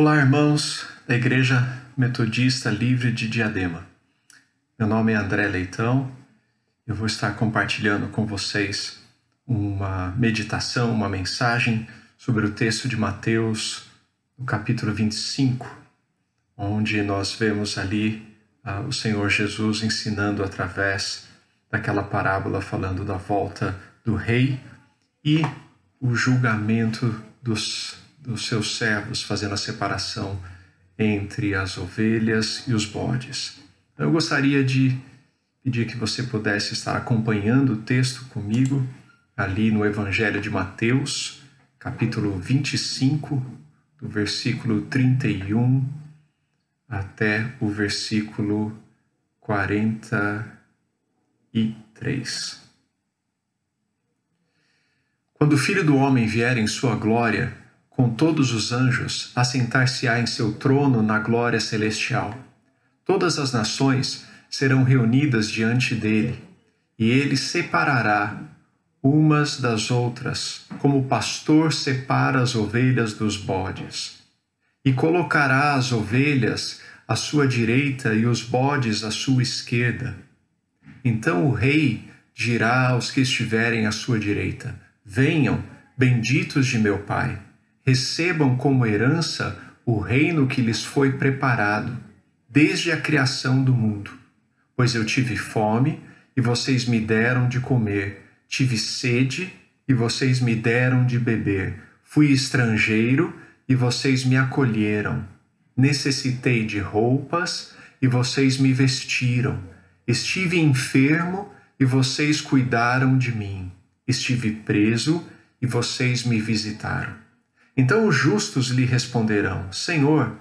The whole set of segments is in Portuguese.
Olá, irmãos da Igreja Metodista Livre de Diadema. Meu nome é André Leitão. Eu vou estar compartilhando com vocês uma meditação, uma mensagem sobre o texto de Mateus, no capítulo 25, onde nós vemos ali uh, o Senhor Jesus ensinando através daquela parábola falando da volta do rei e o julgamento dos dos seus servos, fazendo a separação entre as ovelhas e os bodes. Eu gostaria de pedir que você pudesse estar acompanhando o texto comigo ali no Evangelho de Mateus, capítulo 25, do versículo 31 até o versículo 43. Quando o Filho do Homem vier em sua glória, com todos os anjos, assentar-se-á em seu trono na glória celestial. Todas as nações serão reunidas diante dele, e ele separará umas das outras, como o pastor separa as ovelhas dos bodes. E colocará as ovelhas à sua direita e os bodes à sua esquerda. Então o rei dirá aos que estiverem à sua direita: Venham, benditos de meu Pai recebam como herança o reino que lhes foi preparado desde a criação do mundo. Pois eu tive fome e vocês me deram de comer, tive sede e vocês me deram de beber, fui estrangeiro e vocês me acolheram, necessitei de roupas e vocês me vestiram, estive enfermo e vocês cuidaram de mim, estive preso e vocês me visitaram. Então os justos lhe responderão: Senhor,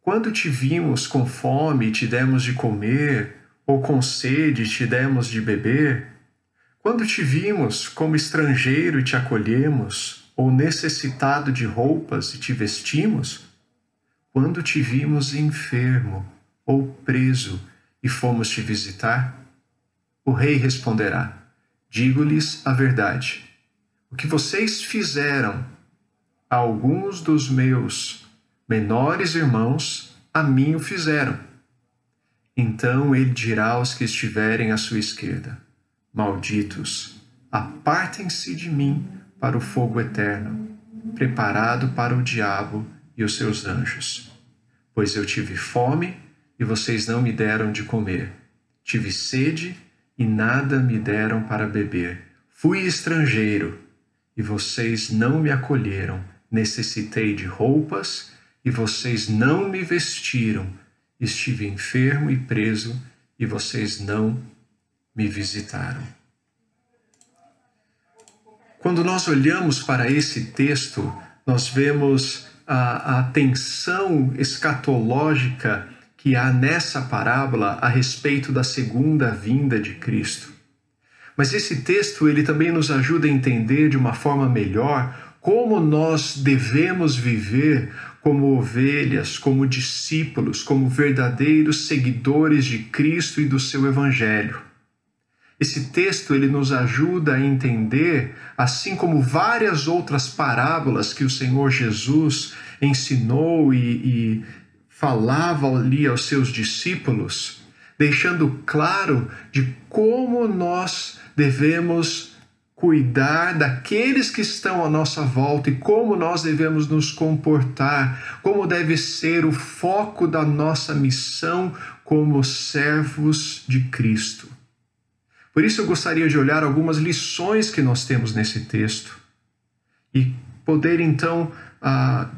quando te vimos com fome e te demos de comer, ou com sede e te demos de beber? Quando te vimos como estrangeiro e te acolhemos, ou necessitado de roupas e te vestimos? Quando te vimos enfermo ou preso e fomos te visitar? O rei responderá: Digo-lhes a verdade. O que vocês fizeram alguns dos meus menores irmãos a mim o fizeram. Então ele dirá aos que estiverem à sua esquerda: Malditos, apartem-se de mim para o fogo eterno, preparado para o diabo e os seus anjos. Pois eu tive fome e vocês não me deram de comer, tive sede e nada me deram para beber, fui estrangeiro e vocês não me acolheram necessitei de roupas e vocês não me vestiram. Estive enfermo e preso e vocês não me visitaram. Quando nós olhamos para esse texto, nós vemos a, a tensão escatológica que há nessa parábola a respeito da segunda vinda de Cristo. Mas esse texto ele também nos ajuda a entender de uma forma melhor como nós devemos viver como ovelhas, como discípulos, como verdadeiros seguidores de Cristo e do seu evangelho. Esse texto ele nos ajuda a entender, assim como várias outras parábolas que o Senhor Jesus ensinou e, e falava ali aos seus discípulos, deixando claro de como nós devemos cuidar daqueles que estão à nossa volta e como nós devemos nos comportar, como deve ser o foco da nossa missão como servos de Cristo. Por isso eu gostaria de olhar algumas lições que nós temos nesse texto e poder então ah,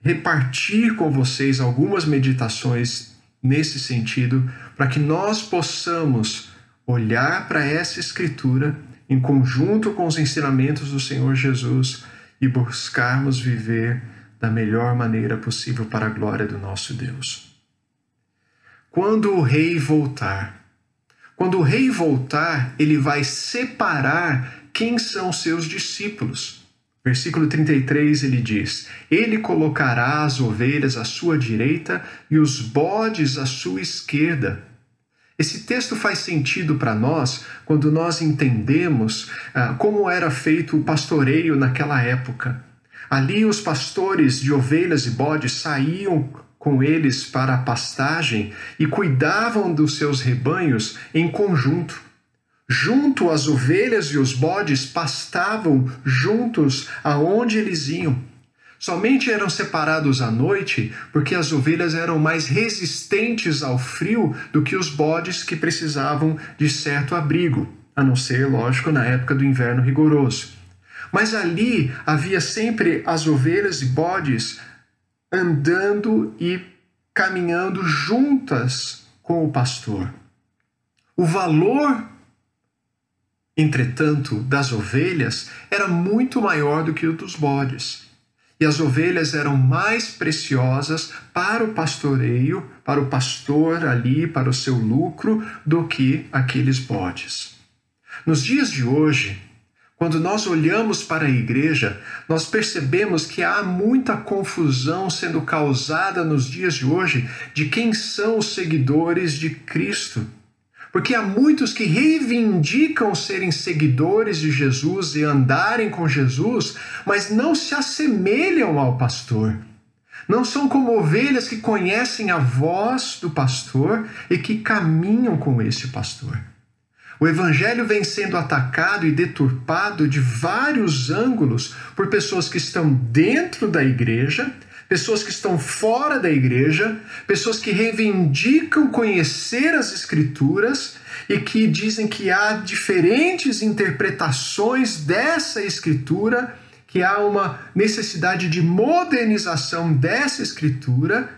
repartir com vocês algumas meditações nesse sentido, para que nós possamos olhar para essa escritura em conjunto com os ensinamentos do Senhor Jesus e buscarmos viver da melhor maneira possível para a glória do nosso Deus. Quando o rei voltar, quando o rei voltar, ele vai separar quem são seus discípulos. Versículo 33 ele diz: Ele colocará as ovelhas à sua direita e os bodes à sua esquerda. Esse texto faz sentido para nós quando nós entendemos ah, como era feito o pastoreio naquela época. Ali os pastores de ovelhas e bodes saíam com eles para a pastagem e cuidavam dos seus rebanhos em conjunto. Junto as ovelhas e os bodes pastavam juntos aonde eles iam. Somente eram separados à noite porque as ovelhas eram mais resistentes ao frio do que os bodes que precisavam de certo abrigo, a não ser, lógico, na época do inverno rigoroso. Mas ali havia sempre as ovelhas e bodes andando e caminhando juntas com o pastor. O valor, entretanto, das ovelhas era muito maior do que o dos bodes. E as ovelhas eram mais preciosas para o pastoreio, para o pastor ali, para o seu lucro, do que aqueles bodes. Nos dias de hoje, quando nós olhamos para a igreja, nós percebemos que há muita confusão sendo causada nos dias de hoje de quem são os seguidores de Cristo. Porque há muitos que reivindicam serem seguidores de Jesus e andarem com Jesus, mas não se assemelham ao pastor. Não são como ovelhas que conhecem a voz do pastor e que caminham com esse pastor. O evangelho vem sendo atacado e deturpado de vários ângulos por pessoas que estão dentro da igreja, pessoas que estão fora da igreja, pessoas que reivindicam conhecer as escrituras e que dizem que há diferentes interpretações dessa escritura, que há uma necessidade de modernização dessa escritura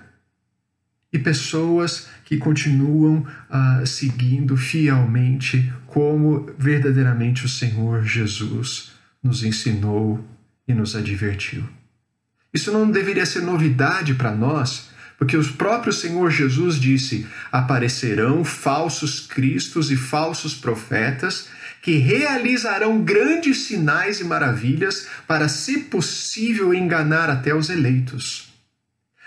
e pessoas que continuam uh, seguindo fielmente como verdadeiramente o Senhor Jesus nos ensinou e nos advertiu. Isso não deveria ser novidade para nós, porque o próprio Senhor Jesus disse: aparecerão falsos cristos e falsos profetas que realizarão grandes sinais e maravilhas para, se possível, enganar até os eleitos.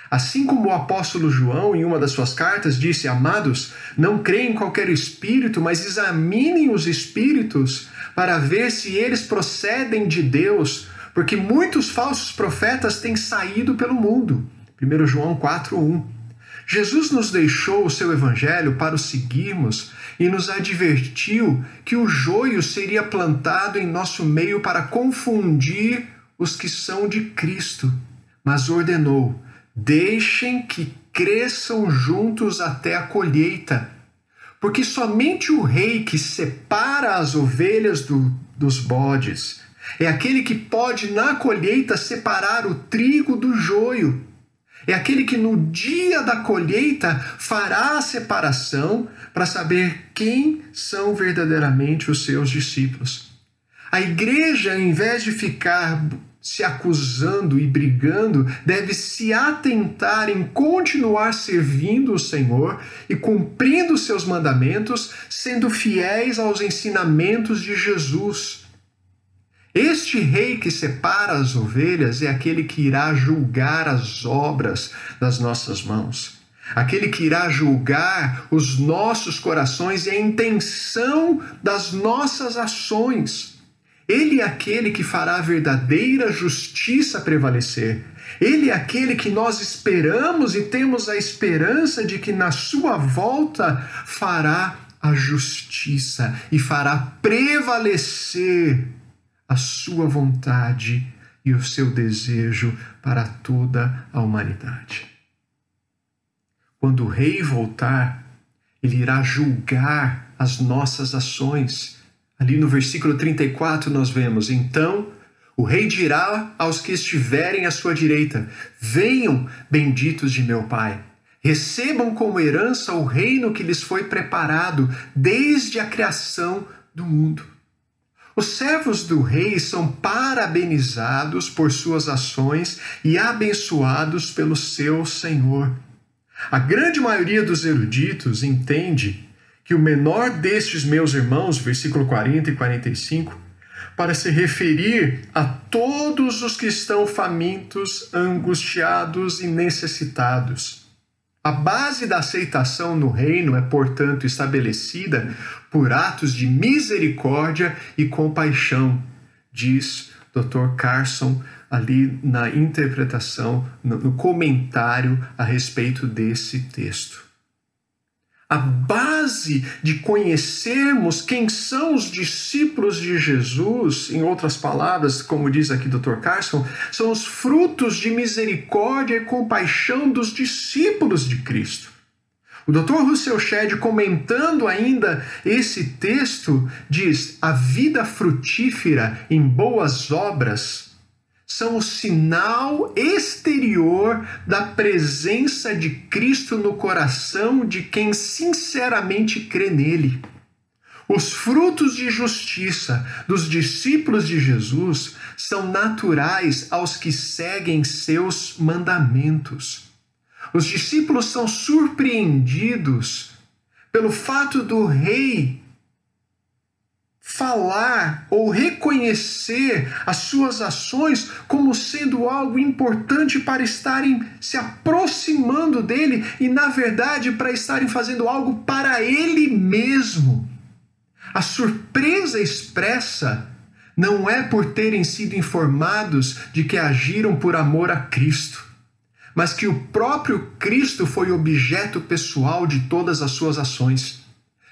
Assim como o apóstolo João, em uma das suas cartas, disse: Amados, não creem em qualquer espírito, mas examinem os espíritos para ver se eles procedem de Deus, porque muitos falsos profetas têm saído pelo mundo. 1 João 4:1. Jesus nos deixou o seu evangelho para o seguirmos e nos advertiu que o joio seria plantado em nosso meio para confundir os que são de Cristo, mas ordenou: Deixem que cresçam juntos até a colheita, porque somente o rei que separa as ovelhas do, dos bodes é aquele que pode na colheita separar o trigo do joio. É aquele que no dia da colheita fará a separação para saber quem são verdadeiramente os seus discípulos. A igreja, em vez de ficar se acusando e brigando, deve se atentar em continuar servindo o Senhor e cumprindo seus mandamentos, sendo fiéis aos ensinamentos de Jesus. Este rei que separa as ovelhas é aquele que irá julgar as obras das nossas mãos. Aquele que irá julgar os nossos corações e a intenção das nossas ações. Ele é aquele que fará a verdadeira justiça prevalecer. Ele é aquele que nós esperamos e temos a esperança de que na sua volta fará a justiça e fará prevalecer a sua vontade e o seu desejo para toda a humanidade. Quando o rei voltar, ele irá julgar as nossas ações Ali no versículo 34 nós vemos: Então o rei dirá aos que estiverem à sua direita: Venham, benditos de meu Pai. Recebam como herança o reino que lhes foi preparado desde a criação do mundo. Os servos do rei são parabenizados por suas ações e abençoados pelo seu Senhor. A grande maioria dos eruditos entende que o menor destes meus irmãos, versículo 40 e 45, para se referir a todos os que estão famintos, angustiados e necessitados. A base da aceitação no reino é, portanto, estabelecida por atos de misericórdia e compaixão, diz Dr. Carson ali na interpretação, no comentário a respeito desse texto. A base de conhecermos quem são os discípulos de Jesus, em outras palavras, como diz aqui Dr. Carson, são os frutos de misericórdia e compaixão dos discípulos de Cristo. O Dr. Russell Shedd, comentando ainda esse texto, diz: a vida frutífera em boas obras são o sinal exterior da presença de Cristo no coração de quem sinceramente crê nele. Os frutos de justiça dos discípulos de Jesus são naturais aos que seguem seus mandamentos. Os discípulos são surpreendidos pelo fato do rei falar ou reconhecer as suas ações como sendo algo importante para estarem se aproximando dele e, na verdade, para estarem fazendo algo para ele mesmo. A surpresa expressa não é por terem sido informados de que agiram por amor a Cristo, mas que o próprio Cristo foi objeto pessoal de todas as suas ações,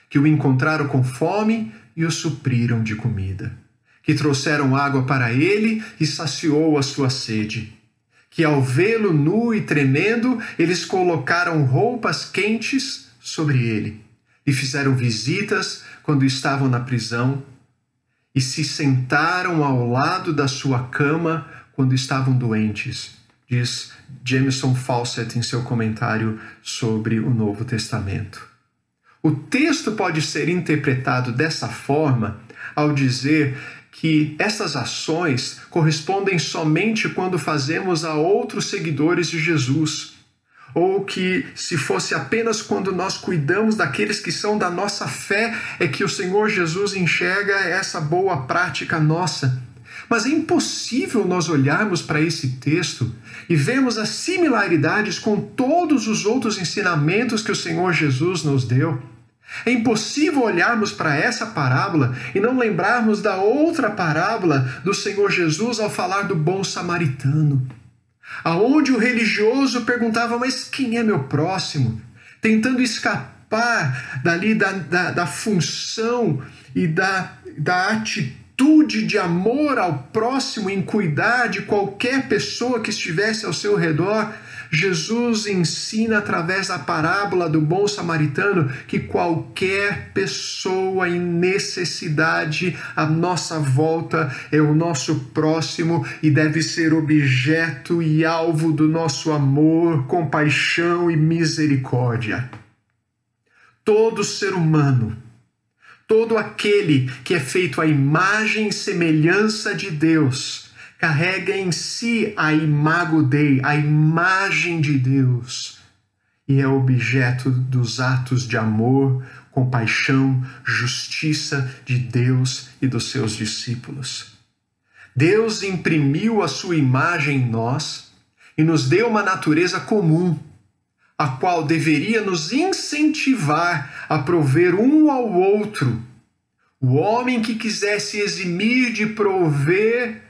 que o encontraram com fome e o supriram de comida, que trouxeram água para ele e saciou a sua sede, que ao vê-lo nu e tremendo, eles colocaram roupas quentes sobre ele e fizeram visitas quando estavam na prisão e se sentaram ao lado da sua cama quando estavam doentes, diz Jameson Fawcett em seu comentário sobre o Novo Testamento. O texto pode ser interpretado dessa forma ao dizer que essas ações correspondem somente quando fazemos a outros seguidores de Jesus, ou que se fosse apenas quando nós cuidamos daqueles que são da nossa fé é que o Senhor Jesus enxerga essa boa prática nossa. Mas é impossível nós olharmos para esse texto e vermos as similaridades com todos os outros ensinamentos que o Senhor Jesus nos deu. É impossível olharmos para essa parábola e não lembrarmos da outra parábola do Senhor Jesus ao falar do bom samaritano, aonde o religioso perguntava: Mas quem é meu próximo? Tentando escapar dali da, da, da função e da, da atitude de amor ao próximo em cuidar de qualquer pessoa que estivesse ao seu redor Jesus ensina através da parábola do bom samaritano que qualquer pessoa em necessidade à nossa volta é o nosso próximo e deve ser objeto e alvo do nosso amor, compaixão e misericórdia. Todo ser humano, todo aquele que é feito à imagem e semelhança de Deus, carrega em si a imago Dei, a imagem de Deus, e é objeto dos atos de amor, compaixão, justiça de Deus e dos seus discípulos. Deus imprimiu a sua imagem em nós e nos deu uma natureza comum, a qual deveria nos incentivar a prover um ao outro. O homem que quisesse eximir de prover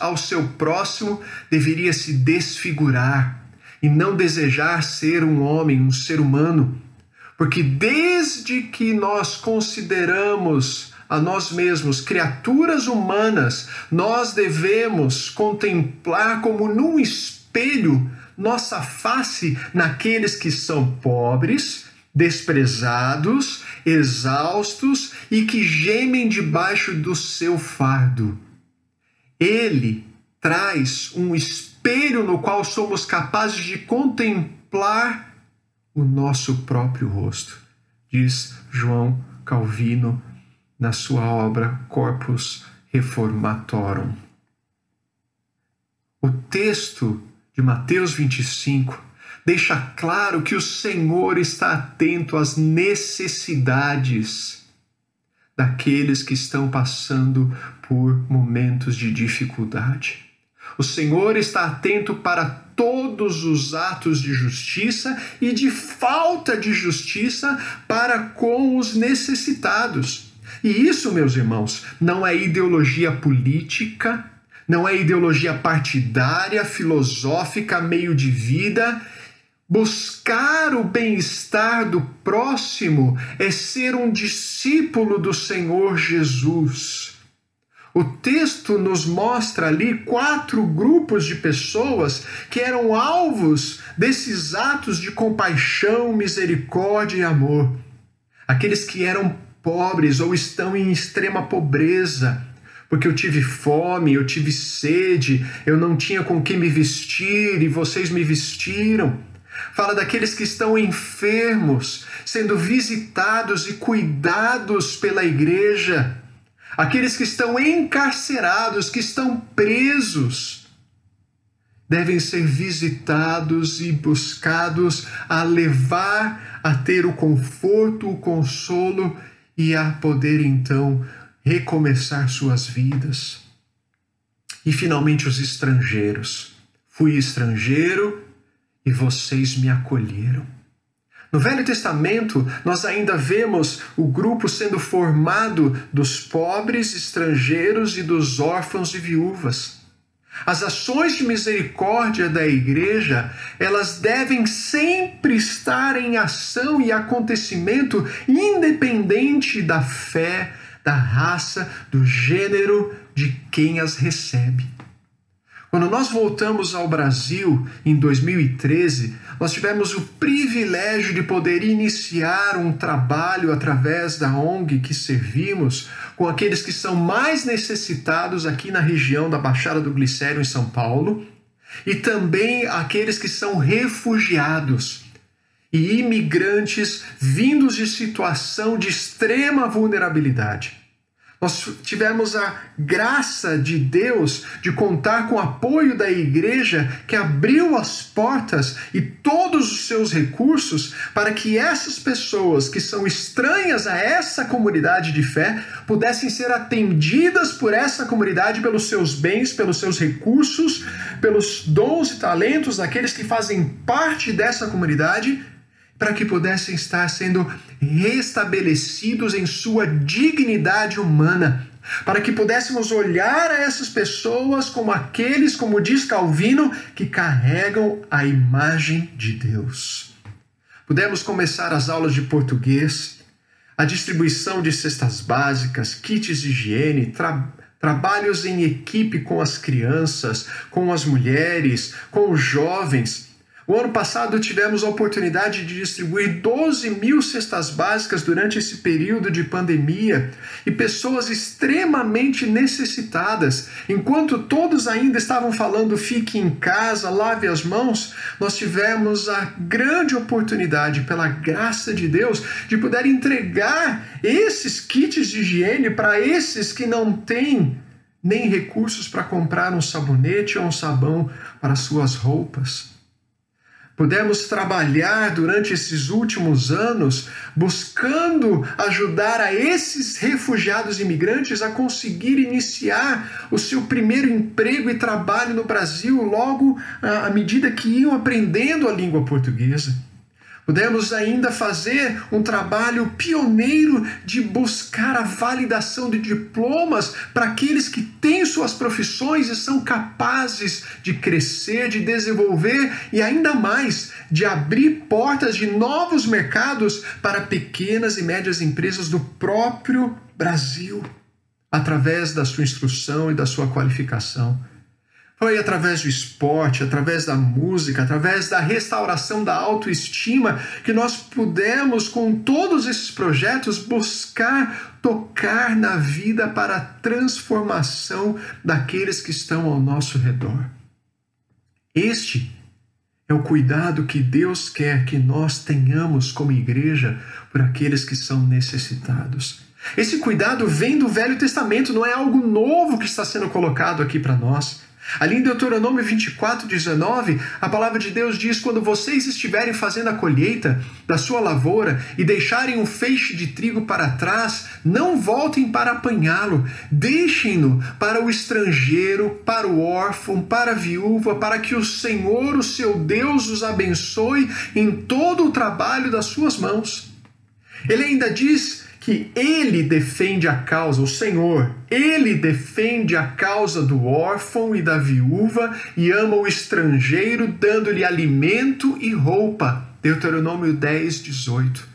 ao seu próximo deveria se desfigurar e não desejar ser um homem, um ser humano. Porque desde que nós consideramos a nós mesmos criaturas humanas, nós devemos contemplar como num espelho nossa face naqueles que são pobres, desprezados, exaustos e que gemem debaixo do seu fardo ele traz um espelho no qual somos capazes de contemplar o nosso próprio rosto, diz João Calvino na sua obra Corpus Reformatorum. O texto de Mateus 25 deixa claro que o Senhor está atento às necessidades daqueles que estão passando por momentos de dificuldade. O Senhor está atento para todos os atos de justiça e de falta de justiça para com os necessitados. E isso, meus irmãos, não é ideologia política, não é ideologia partidária, filosófica, meio de vida. Buscar o bem-estar do próximo é ser um discípulo do Senhor Jesus. O texto nos mostra ali quatro grupos de pessoas que eram alvos desses atos de compaixão, misericórdia e amor. Aqueles que eram pobres ou estão em extrema pobreza, porque eu tive fome, eu tive sede, eu não tinha com que me vestir e vocês me vestiram. Fala daqueles que estão enfermos, sendo visitados e cuidados pela igreja. Aqueles que estão encarcerados, que estão presos, devem ser visitados e buscados a levar a ter o conforto, o consolo e a poder então recomeçar suas vidas. E finalmente os estrangeiros. Fui estrangeiro e vocês me acolheram. No Velho Testamento, nós ainda vemos o grupo sendo formado dos pobres, estrangeiros e dos órfãos e viúvas. As ações de misericórdia da igreja, elas devem sempre estar em ação e acontecimento independente da fé, da raça, do gênero de quem as recebe. Quando nós voltamos ao Brasil em 2013, nós tivemos o privilégio de poder iniciar um trabalho através da ONG que servimos com aqueles que são mais necessitados aqui na região da Baixada do Glicério, em São Paulo, e também aqueles que são refugiados e imigrantes vindos de situação de extrema vulnerabilidade. Nós tivemos a graça de Deus de contar com o apoio da igreja que abriu as portas e todos os seus recursos para que essas pessoas que são estranhas a essa comunidade de fé pudessem ser atendidas por essa comunidade pelos seus bens, pelos seus recursos, pelos dons e talentos daqueles que fazem parte dessa comunidade para que pudessem estar sendo restabelecidos em sua dignidade humana, para que pudéssemos olhar a essas pessoas como aqueles, como diz Calvino, que carregam a imagem de Deus. Pudemos começar as aulas de português, a distribuição de cestas básicas, kits de higiene, tra trabalhos em equipe com as crianças, com as mulheres, com os jovens o ano passado tivemos a oportunidade de distribuir 12 mil cestas básicas durante esse período de pandemia e pessoas extremamente necessitadas. Enquanto todos ainda estavam falando fique em casa, lave as mãos, nós tivemos a grande oportunidade, pela graça de Deus, de poder entregar esses kits de higiene para esses que não têm nem recursos para comprar um sabonete ou um sabão para suas roupas. Pudemos trabalhar durante esses últimos anos buscando ajudar a esses refugiados imigrantes a conseguir iniciar o seu primeiro emprego e trabalho no Brasil logo à medida que iam aprendendo a língua portuguesa. Pudemos ainda fazer um trabalho pioneiro de buscar a validação de diplomas para aqueles que têm suas profissões e são capazes de crescer, de desenvolver e ainda mais de abrir portas de novos mercados para pequenas e médias empresas do próprio Brasil, através da sua instrução e da sua qualificação. Foi através do esporte, através da música, através da restauração da autoestima que nós pudemos, com todos esses projetos, buscar tocar na vida para a transformação daqueles que estão ao nosso redor. Este é o cuidado que Deus quer que nós tenhamos como igreja por aqueles que são necessitados. Esse cuidado vem do Velho Testamento, não é algo novo que está sendo colocado aqui para nós. Ali em Deuteronômio 24, 19, a palavra de Deus diz: Quando vocês estiverem fazendo a colheita da sua lavoura e deixarem um feixe de trigo para trás, não voltem para apanhá-lo, deixem-no para o estrangeiro, para o órfão, para a viúva, para que o Senhor, o seu Deus, os abençoe em todo o trabalho das suas mãos. Ele ainda diz que ele defende a causa, o Senhor, ele defende a causa do órfão e da viúva e ama o estrangeiro, dando-lhe alimento e roupa. Deuteronômio 10, 18.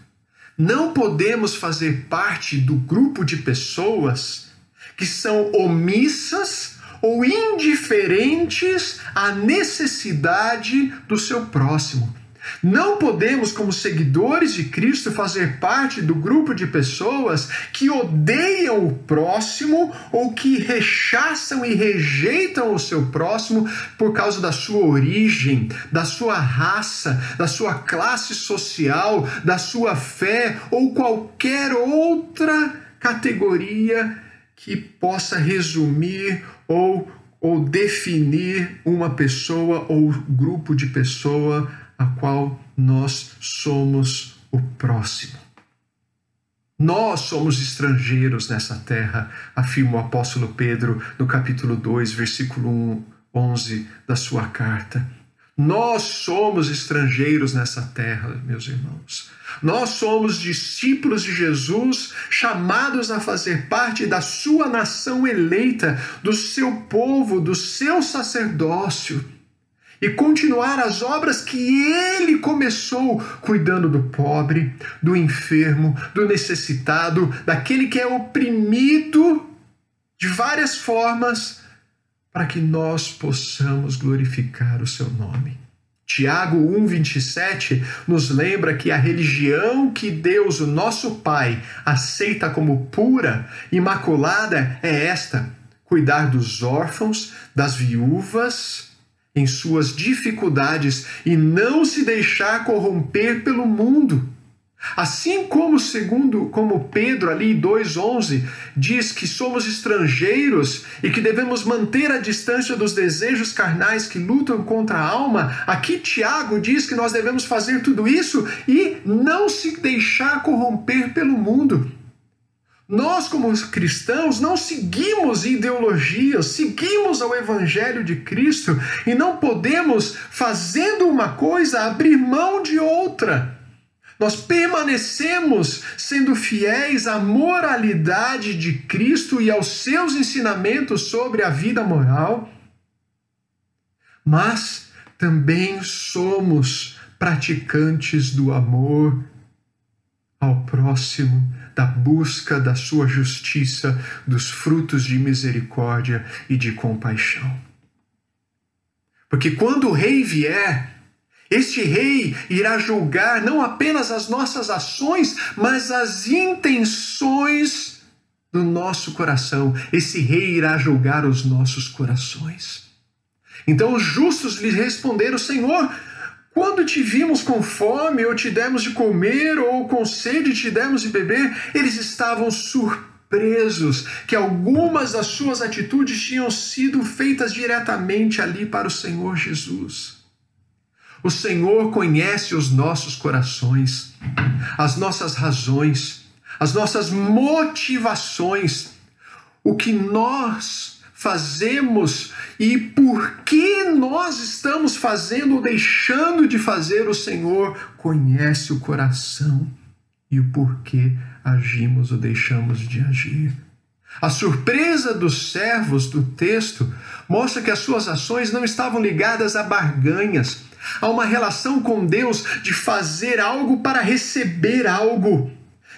Não podemos fazer parte do grupo de pessoas que são omissas ou indiferentes à necessidade do seu próximo. Não podemos, como seguidores de Cristo, fazer parte do grupo de pessoas que odeiam o próximo ou que rechaçam e rejeitam o seu próximo por causa da sua origem, da sua raça, da sua classe social, da sua fé ou qualquer outra categoria que possa resumir ou, ou definir uma pessoa ou grupo de pessoa a qual nós somos o próximo. Nós somos estrangeiros nessa terra, afirma o apóstolo Pedro no capítulo 2, versículo 1, 11 da sua carta. Nós somos estrangeiros nessa terra, meus irmãos. Nós somos discípulos de Jesus, chamados a fazer parte da sua nação eleita, do seu povo, do seu sacerdócio e continuar as obras que ele começou, cuidando do pobre, do enfermo, do necessitado, daquele que é oprimido de várias formas, para que nós possamos glorificar o seu nome. Tiago 1,27 nos lembra que a religião que Deus, o nosso Pai, aceita como pura, imaculada, é esta: cuidar dos órfãos, das viúvas em suas dificuldades e não se deixar corromper pelo mundo. Assim como segundo como Pedro ali 2:11 diz que somos estrangeiros e que devemos manter a distância dos desejos carnais que lutam contra a alma, aqui Tiago diz que nós devemos fazer tudo isso e não se deixar corromper pelo mundo. Nós, como cristãos, não seguimos ideologias, seguimos ao Evangelho de Cristo e não podemos, fazendo uma coisa, abrir mão de outra. Nós permanecemos sendo fiéis à moralidade de Cristo e aos seus ensinamentos sobre a vida moral, mas também somos praticantes do amor ao próximo da busca da sua justiça, dos frutos de misericórdia e de compaixão. Porque quando o rei vier, este rei irá julgar não apenas as nossas ações, mas as intenções do nosso coração. Esse rei irá julgar os nossos corações. Então os justos lhe responderam: Senhor, quando te vimos com fome, ou te demos de comer, ou com sede te demos de beber, eles estavam surpresos que algumas das suas atitudes tinham sido feitas diretamente ali para o Senhor Jesus. O Senhor conhece os nossos corações, as nossas razões, as nossas motivações, o que nós fazemos e por que nós estamos fazendo ou deixando de fazer, o Senhor conhece o coração e o porquê agimos ou deixamos de agir. A surpresa dos servos do texto mostra que as suas ações não estavam ligadas a barganhas, a uma relação com Deus de fazer algo para receber algo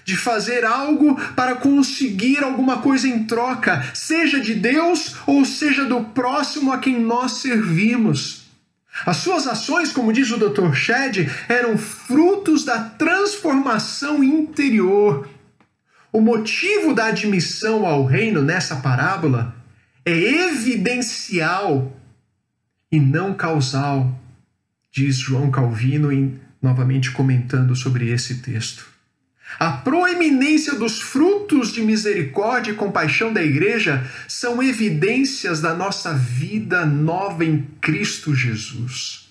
de fazer algo para conseguir alguma coisa em troca, seja de Deus ou seja do próximo a quem nós servimos. As suas ações, como diz o Dr. Shed, eram frutos da transformação interior. O motivo da admissão ao reino nessa parábola é evidencial e não causal, diz João Calvino, em, novamente comentando sobre esse texto. A proeminência dos frutos de misericórdia e compaixão da igreja são evidências da nossa vida nova em Cristo Jesus.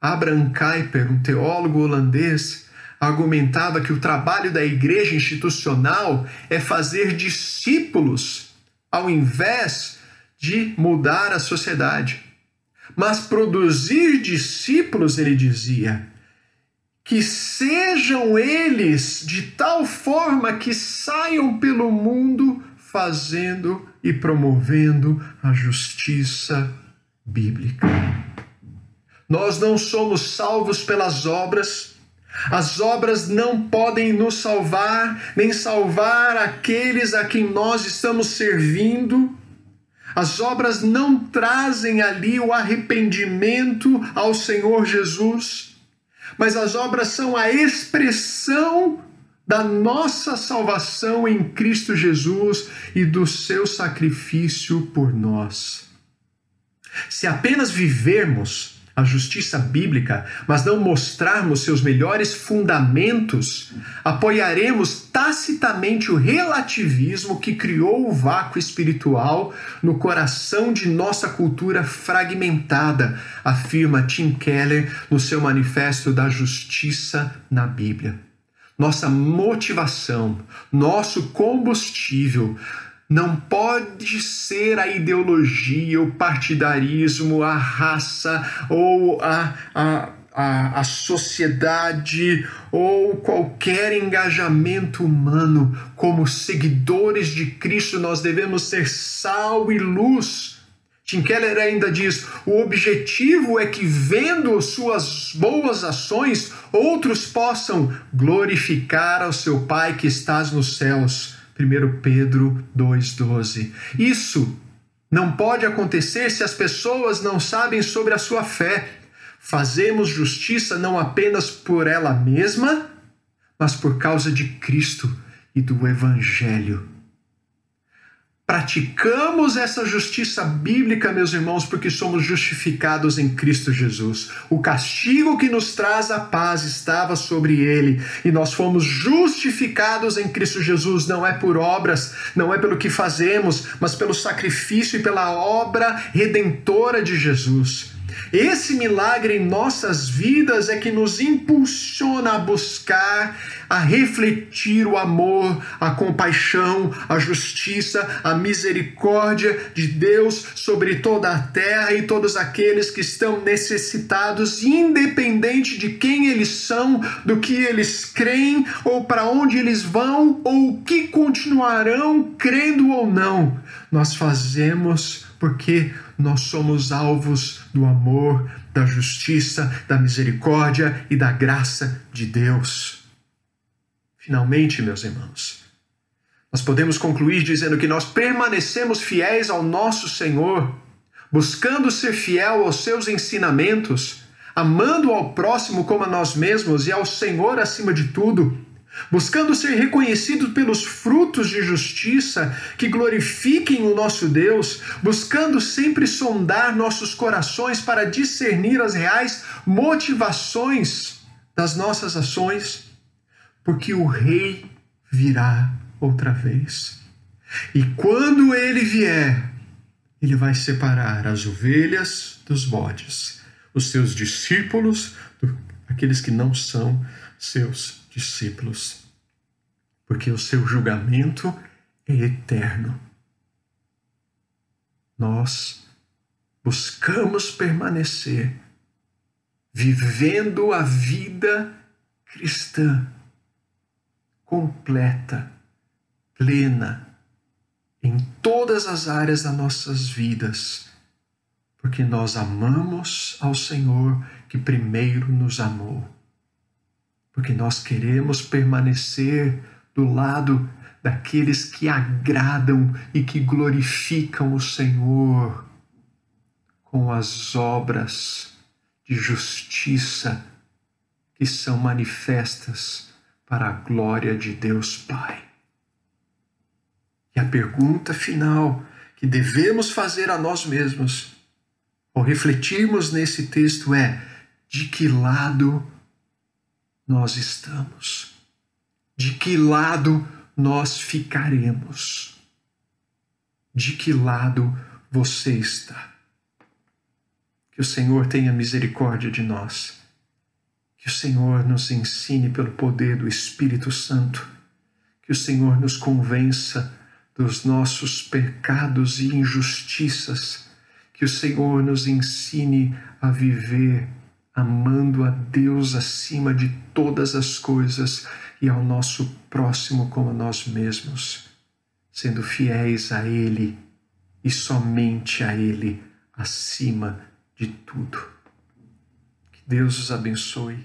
Abraham Kuyper, um teólogo holandês, argumentava que o trabalho da igreja institucional é fazer discípulos ao invés de mudar a sociedade. Mas produzir discípulos, ele dizia, que sejam eles de tal forma que saiam pelo mundo fazendo e promovendo a justiça bíblica. Nós não somos salvos pelas obras, as obras não podem nos salvar, nem salvar aqueles a quem nós estamos servindo. As obras não trazem ali o arrependimento ao Senhor Jesus, mas as obras são a expressão da nossa salvação em Cristo Jesus e do seu sacrifício por nós. Se apenas vivermos a justiça bíblica, mas não mostrarmos seus melhores fundamentos, apoiaremos tacitamente o relativismo que criou o vácuo espiritual no coração de nossa cultura fragmentada, afirma Tim Keller no seu Manifesto da Justiça na Bíblia. Nossa motivação, nosso combustível, não pode ser a ideologia, o partidarismo, a raça ou a, a, a, a sociedade ou qualquer engajamento humano. Como seguidores de Cristo, nós devemos ser sal e luz. Tim Keller ainda diz: o objetivo é que, vendo suas boas ações, outros possam glorificar ao seu Pai que estás nos céus. 1 Pedro 2,12. Isso não pode acontecer se as pessoas não sabem sobre a sua fé. Fazemos justiça não apenas por ela mesma, mas por causa de Cristo e do Evangelho praticamos essa justiça bíblica, meus irmãos, porque somos justificados em Cristo Jesus. O castigo que nos traz a paz estava sobre ele e nós fomos justificados em Cristo Jesus. Não é por obras, não é pelo que fazemos, mas pelo sacrifício e pela obra redentora de Jesus. Esse milagre em nossas vidas é que nos impulsiona a buscar, a refletir o amor, a compaixão, a justiça, a misericórdia de Deus sobre toda a terra e todos aqueles que estão necessitados, independente de quem eles são, do que eles creem ou para onde eles vão ou o que continuarão crendo ou não. Nós fazemos porque nós somos alvos do amor, da justiça, da misericórdia e da graça de Deus. Finalmente, meus irmãos, nós podemos concluir dizendo que nós permanecemos fiéis ao nosso Senhor, buscando ser fiel aos seus ensinamentos, amando ao próximo como a nós mesmos e ao Senhor acima de tudo buscando ser reconhecidos pelos frutos de justiça que glorifiquem o nosso Deus, buscando sempre sondar nossos corações para discernir as reais motivações das nossas ações, porque o Rei virá outra vez. E quando ele vier, ele vai separar as ovelhas dos bodes, os seus discípulos, aqueles que não são seus discípulos, porque o seu julgamento é eterno. Nós buscamos permanecer vivendo a vida cristã completa, plena, em todas as áreas das nossas vidas, porque nós amamos ao Senhor que primeiro nos amou porque nós queremos permanecer do lado daqueles que agradam e que glorificam o Senhor com as obras de justiça que são manifestas para a glória de Deus Pai. E a pergunta final que devemos fazer a nós mesmos, ao refletirmos nesse texto, é: de que lado nós estamos? De que lado nós ficaremos? De que lado você está? Que o Senhor tenha misericórdia de nós. Que o Senhor nos ensine pelo poder do Espírito Santo. Que o Senhor nos convença dos nossos pecados e injustiças. Que o Senhor nos ensine a viver amando a Deus acima de todas as coisas e ao nosso próximo como nós mesmos, sendo fiéis a Ele e somente a Ele acima de tudo. Que Deus os abençoe